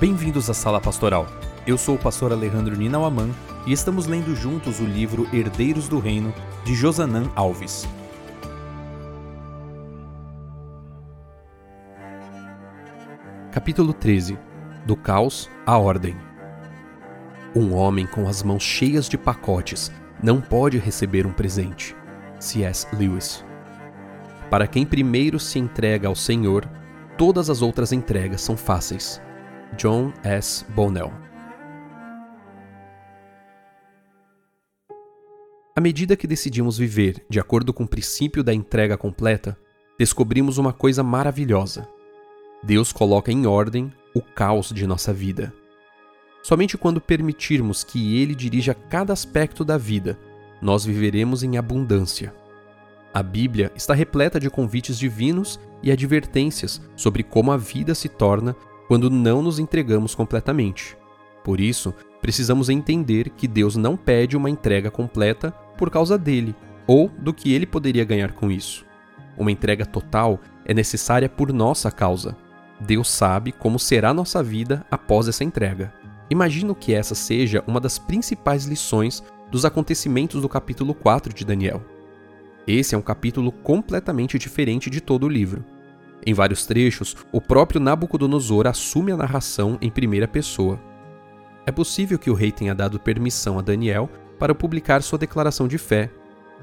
Bem-vindos à Sala Pastoral. Eu sou o pastor Alejandro Ninauaman e estamos lendo juntos o livro Herdeiros do Reino, de Josanã Alves. Capítulo 13 Do Caos à Ordem Um homem com as mãos cheias de pacotes não pode receber um presente. C.S. Lewis Para quem primeiro se entrega ao Senhor, todas as outras entregas são fáceis. John S. Bonnell. À medida que decidimos viver de acordo com o princípio da entrega completa, descobrimos uma coisa maravilhosa. Deus coloca em ordem o caos de nossa vida. Somente quando permitirmos que Ele dirija cada aspecto da vida, nós viveremos em abundância. A Bíblia está repleta de convites divinos e advertências sobre como a vida se torna quando não nos entregamos completamente. Por isso, precisamos entender que Deus não pede uma entrega completa por causa dele ou do que ele poderia ganhar com isso. Uma entrega total é necessária por nossa causa. Deus sabe como será nossa vida após essa entrega. Imagino que essa seja uma das principais lições dos acontecimentos do capítulo 4 de Daniel. Esse é um capítulo completamente diferente de todo o livro. Em vários trechos, o próprio Nabucodonosor assume a narração em primeira pessoa. É possível que o rei tenha dado permissão a Daniel para publicar sua declaração de fé,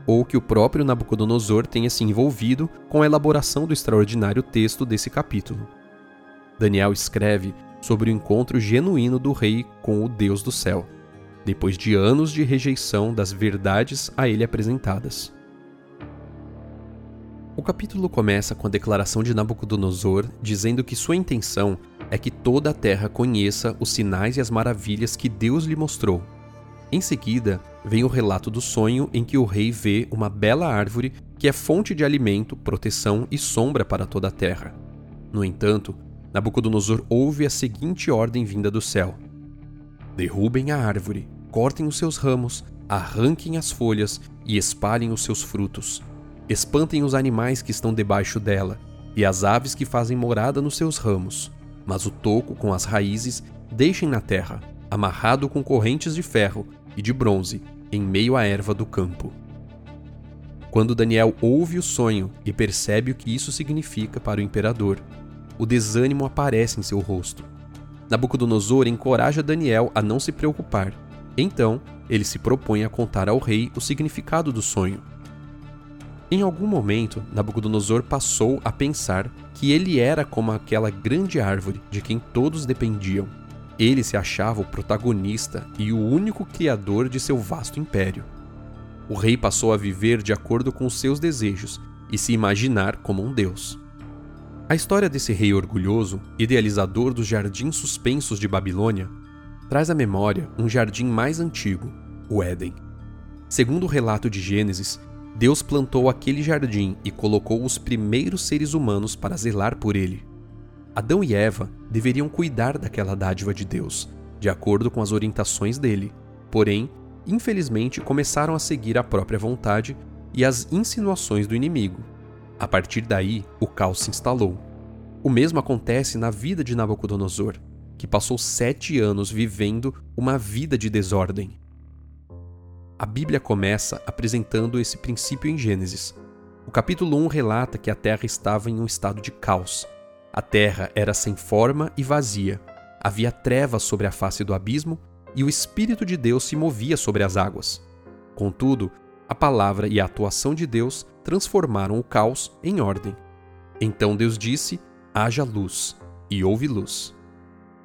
ou que o próprio Nabucodonosor tenha se envolvido com a elaboração do extraordinário texto desse capítulo. Daniel escreve sobre o encontro genuíno do rei com o Deus do céu, depois de anos de rejeição das verdades a ele apresentadas. O capítulo começa com a declaração de Nabucodonosor dizendo que sua intenção é que toda a terra conheça os sinais e as maravilhas que Deus lhe mostrou. Em seguida, vem o relato do sonho em que o rei vê uma bela árvore que é fonte de alimento, proteção e sombra para toda a terra. No entanto, Nabucodonosor ouve a seguinte ordem vinda do céu: Derrubem a árvore, cortem os seus ramos, arranquem as folhas e espalhem os seus frutos Espantem os animais que estão debaixo dela, e as aves que fazem morada nos seus ramos. Mas o toco com as raízes deixem na terra, amarrado com correntes de ferro e de bronze, em meio à erva do campo. Quando Daniel ouve o sonho e percebe o que isso significa para o imperador, o desânimo aparece em seu rosto. Nabucodonosor encoraja Daniel a não se preocupar. Então, ele se propõe a contar ao rei o significado do sonho em algum momento, Nabucodonosor passou a pensar que ele era como aquela grande árvore de quem todos dependiam. Ele se achava o protagonista e o único criador de seu vasto império. O rei passou a viver de acordo com seus desejos e se imaginar como um deus. A história desse rei orgulhoso, idealizador dos jardins suspensos de Babilônia, traz à memória um jardim mais antigo, o Éden. Segundo o relato de Gênesis, Deus plantou aquele jardim e colocou os primeiros seres humanos para zelar por ele. Adão e Eva deveriam cuidar daquela dádiva de Deus, de acordo com as orientações dele. Porém, infelizmente, começaram a seguir a própria vontade e as insinuações do inimigo. A partir daí, o caos se instalou. O mesmo acontece na vida de Nabucodonosor, que passou sete anos vivendo uma vida de desordem. A Bíblia começa apresentando esse princípio em Gênesis. O capítulo 1 relata que a terra estava em um estado de caos. A terra era sem forma e vazia. Havia trevas sobre a face do abismo e o Espírito de Deus se movia sobre as águas. Contudo, a palavra e a atuação de Deus transformaram o caos em ordem. Então Deus disse: haja luz, e houve luz.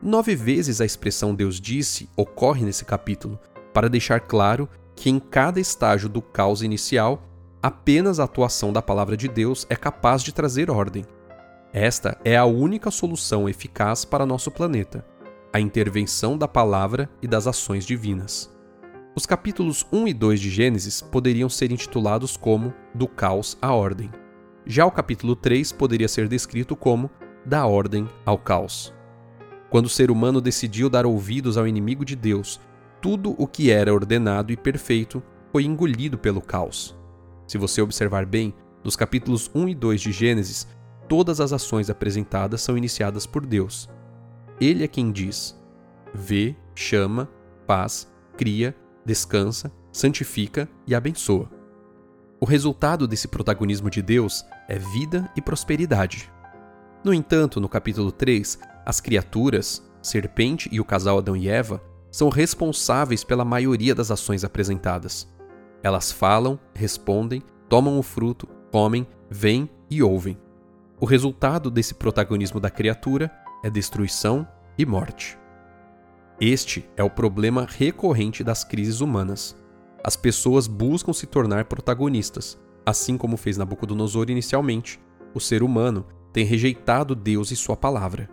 Nove vezes a expressão Deus disse ocorre nesse capítulo, para deixar claro que em cada estágio do caos inicial, apenas a atuação da palavra de Deus é capaz de trazer ordem. Esta é a única solução eficaz para nosso planeta, a intervenção da palavra e das ações divinas. Os capítulos 1 e 2 de Gênesis poderiam ser intitulados como Do Caos à Ordem. Já o capítulo 3 poderia ser descrito como Da Ordem ao Caos. Quando o ser humano decidiu dar ouvidos ao inimigo de Deus tudo o que era ordenado e perfeito foi engolido pelo caos. Se você observar bem, nos capítulos 1 e 2 de Gênesis, todas as ações apresentadas são iniciadas por Deus. ele é quem diz: vê, chama, faz, cria, descansa, santifica e abençoa. O resultado desse protagonismo de Deus é vida e prosperidade. No entanto, no capítulo 3, as criaturas, serpente e o casal Adão e Eva, são responsáveis pela maioria das ações apresentadas. Elas falam, respondem, tomam o fruto, comem, veem e ouvem. O resultado desse protagonismo da criatura é destruição e morte. Este é o problema recorrente das crises humanas. As pessoas buscam se tornar protagonistas, assim como fez Nabucodonosor inicialmente. O ser humano tem rejeitado Deus e sua palavra.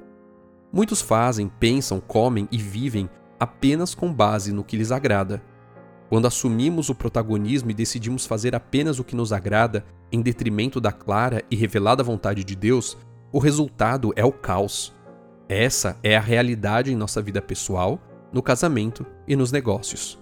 Muitos fazem, pensam, comem e vivem apenas com base no que lhes agrada. Quando assumimos o protagonismo e decidimos fazer apenas o que nos agrada, em detrimento da clara e revelada vontade de Deus, o resultado é o caos. Essa é a realidade em nossa vida pessoal, no casamento e nos negócios.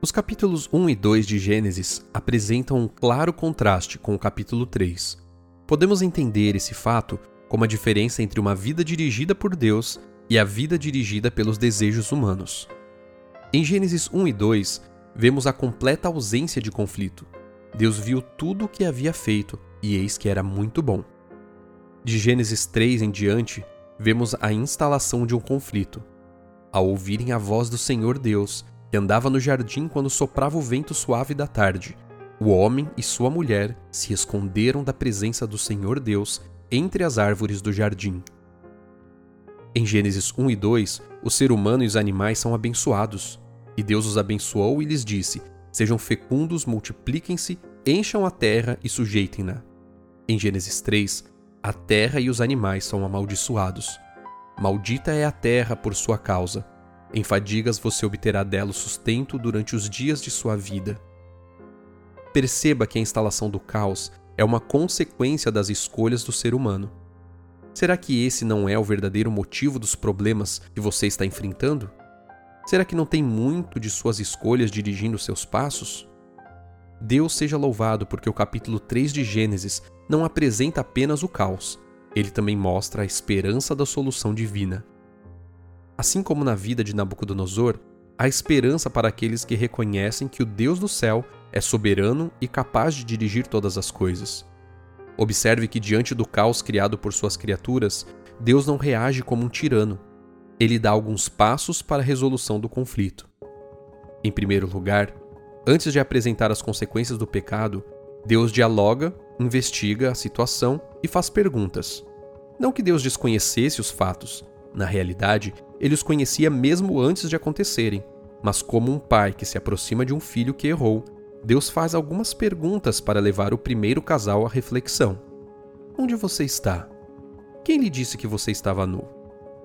Os capítulos 1 e 2 de Gênesis apresentam um claro contraste com o capítulo 3. Podemos entender esse fato como a diferença entre uma vida dirigida por Deus e a vida dirigida pelos desejos humanos. Em Gênesis 1 e 2, vemos a completa ausência de conflito. Deus viu tudo o que havia feito e eis que era muito bom. De Gênesis 3 em diante, vemos a instalação de um conflito. Ao ouvirem a voz do Senhor Deus, que andava no jardim quando soprava o vento suave da tarde, o homem e sua mulher se esconderam da presença do Senhor Deus entre as árvores do jardim. Em Gênesis 1 e 2, o ser humano e os animais são abençoados. E Deus os abençoou e lhes disse: Sejam fecundos, multipliquem-se, encham a terra e sujeitem-na. Em Gênesis 3, a terra e os animais são amaldiçoados. Maldita é a terra por sua causa. Em fadigas você obterá dela o sustento durante os dias de sua vida. Perceba que a instalação do caos é uma consequência das escolhas do ser humano. Será que esse não é o verdadeiro motivo dos problemas que você está enfrentando? Será que não tem muito de suas escolhas dirigindo seus passos? Deus seja louvado porque o capítulo 3 de Gênesis não apresenta apenas o caos, ele também mostra a esperança da solução divina. Assim como na vida de Nabucodonosor, há esperança para aqueles que reconhecem que o Deus do céu é soberano e capaz de dirigir todas as coisas. Observe que, diante do caos criado por suas criaturas, Deus não reage como um tirano. Ele dá alguns passos para a resolução do conflito. Em primeiro lugar, antes de apresentar as consequências do pecado, Deus dialoga, investiga a situação e faz perguntas. Não que Deus desconhecesse os fatos, na realidade, ele os conhecia mesmo antes de acontecerem, mas como um pai que se aproxima de um filho que errou, Deus faz algumas perguntas para levar o primeiro casal à reflexão. Onde você está? Quem lhe disse que você estava nu?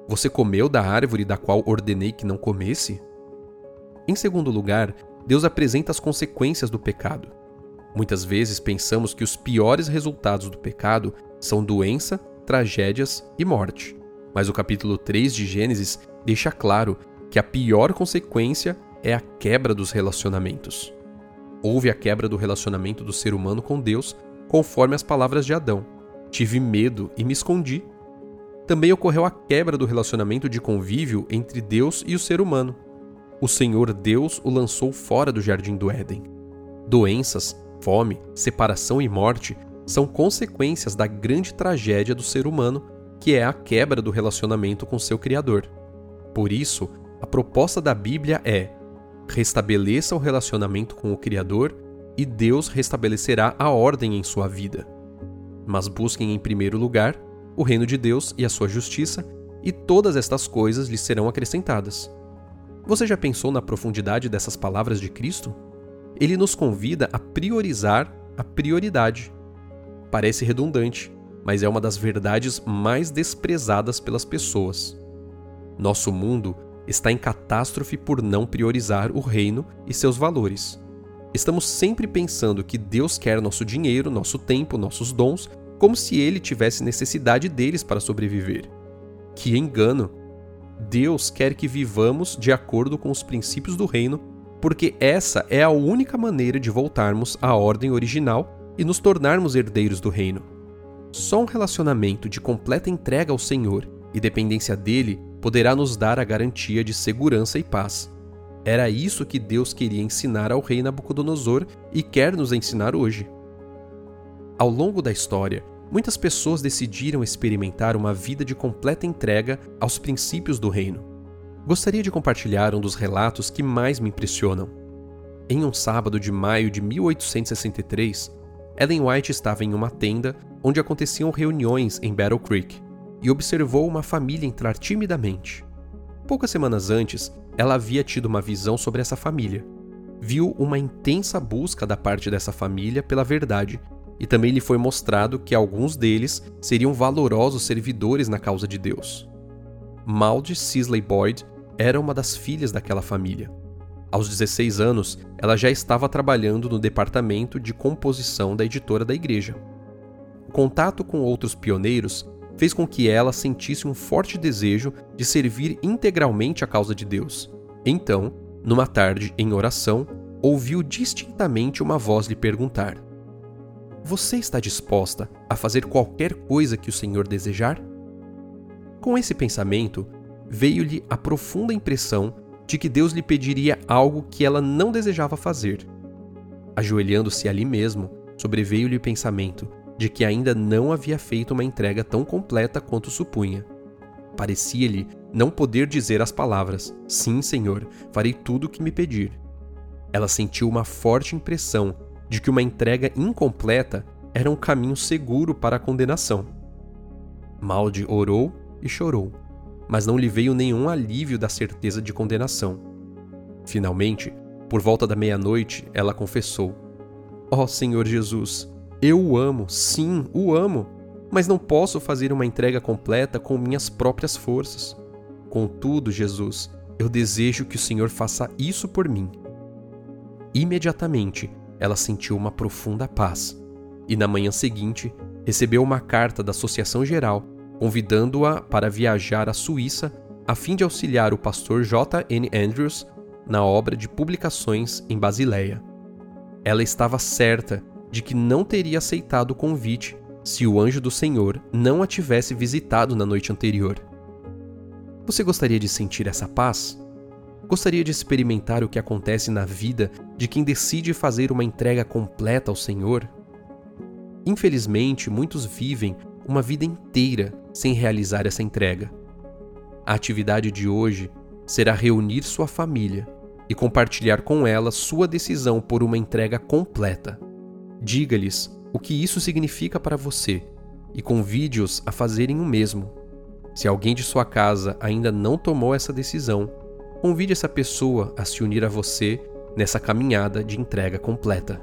Você comeu da árvore da qual ordenei que não comesse? Em segundo lugar, Deus apresenta as consequências do pecado. Muitas vezes pensamos que os piores resultados do pecado são doença, tragédias e morte. Mas o capítulo 3 de Gênesis deixa claro que a pior consequência é a quebra dos relacionamentos. Houve a quebra do relacionamento do ser humano com Deus, conforme as palavras de Adão. Tive medo e me escondi. Também ocorreu a quebra do relacionamento de convívio entre Deus e o ser humano. O Senhor Deus o lançou fora do jardim do Éden. Doenças, fome, separação e morte são consequências da grande tragédia do ser humano, que é a quebra do relacionamento com seu Criador. Por isso, a proposta da Bíblia é: restabeleça o relacionamento com o Criador e Deus restabelecerá a ordem em sua vida. Mas busquem em primeiro lugar o reino de Deus e a sua justiça, e todas estas coisas lhes serão acrescentadas. Você já pensou na profundidade dessas palavras de Cristo? Ele nos convida a priorizar a prioridade. Parece redundante, mas é uma das verdades mais desprezadas pelas pessoas. Nosso mundo está em catástrofe por não priorizar o reino e seus valores. Estamos sempre pensando que Deus quer nosso dinheiro, nosso tempo, nossos dons, como se ele tivesse necessidade deles para sobreviver. Que engano! Deus quer que vivamos de acordo com os princípios do reino, porque essa é a única maneira de voltarmos à ordem original e nos tornarmos herdeiros do reino. Só um relacionamento de completa entrega ao Senhor e dependência dele poderá nos dar a garantia de segurança e paz. Era isso que Deus queria ensinar ao rei Nabucodonosor e quer nos ensinar hoje. Ao longo da história, muitas pessoas decidiram experimentar uma vida de completa entrega aos princípios do reino. Gostaria de compartilhar um dos relatos que mais me impressionam. Em um sábado de maio de 1863, Ellen White estava em uma tenda onde aconteciam reuniões em Battle Creek e observou uma família entrar timidamente. Poucas semanas antes, ela havia tido uma visão sobre essa família. Viu uma intensa busca da parte dessa família pela verdade e também lhe foi mostrado que alguns deles seriam valorosos servidores na causa de Deus. Maud Sisley Boyd era uma das filhas daquela família. Aos 16 anos, ela já estava trabalhando no departamento de composição da editora da igreja. O contato com outros pioneiros fez com que ela sentisse um forte desejo de servir integralmente a causa de Deus. Então, numa tarde em oração, ouviu distintamente uma voz lhe perguntar: Você está disposta a fazer qualquer coisa que o Senhor desejar? Com esse pensamento, veio-lhe a profunda impressão de que Deus lhe pediria algo que ela não desejava fazer. Ajoelhando-se ali mesmo, sobreveio-lhe o pensamento de que ainda não havia feito uma entrega tão completa quanto supunha. Parecia-lhe não poder dizer as palavras: Sim, Senhor, farei tudo o que me pedir. Ela sentiu uma forte impressão de que uma entrega incompleta era um caminho seguro para a condenação. Malde orou e chorou mas não lhe veio nenhum alívio da certeza de condenação. Finalmente, por volta da meia-noite, ela confessou: Ó oh, Senhor Jesus, eu o amo, sim, o amo, mas não posso fazer uma entrega completa com minhas próprias forças. Contudo, Jesus, eu desejo que o Senhor faça isso por mim. Imediatamente, ela sentiu uma profunda paz e, na manhã seguinte, recebeu uma carta da Associação Geral convidando-a para viajar à Suíça a fim de auxiliar o pastor J. N. Andrews na obra de publicações em Basileia. Ela estava certa de que não teria aceitado o convite se o anjo do Senhor não a tivesse visitado na noite anterior. Você gostaria de sentir essa paz? Gostaria de experimentar o que acontece na vida de quem decide fazer uma entrega completa ao Senhor? Infelizmente, muitos vivem uma vida inteira sem realizar essa entrega. A atividade de hoje será reunir sua família e compartilhar com ela sua decisão por uma entrega completa. Diga-lhes o que isso significa para você e convide-os a fazerem o mesmo. Se alguém de sua casa ainda não tomou essa decisão, convide essa pessoa a se unir a você nessa caminhada de entrega completa.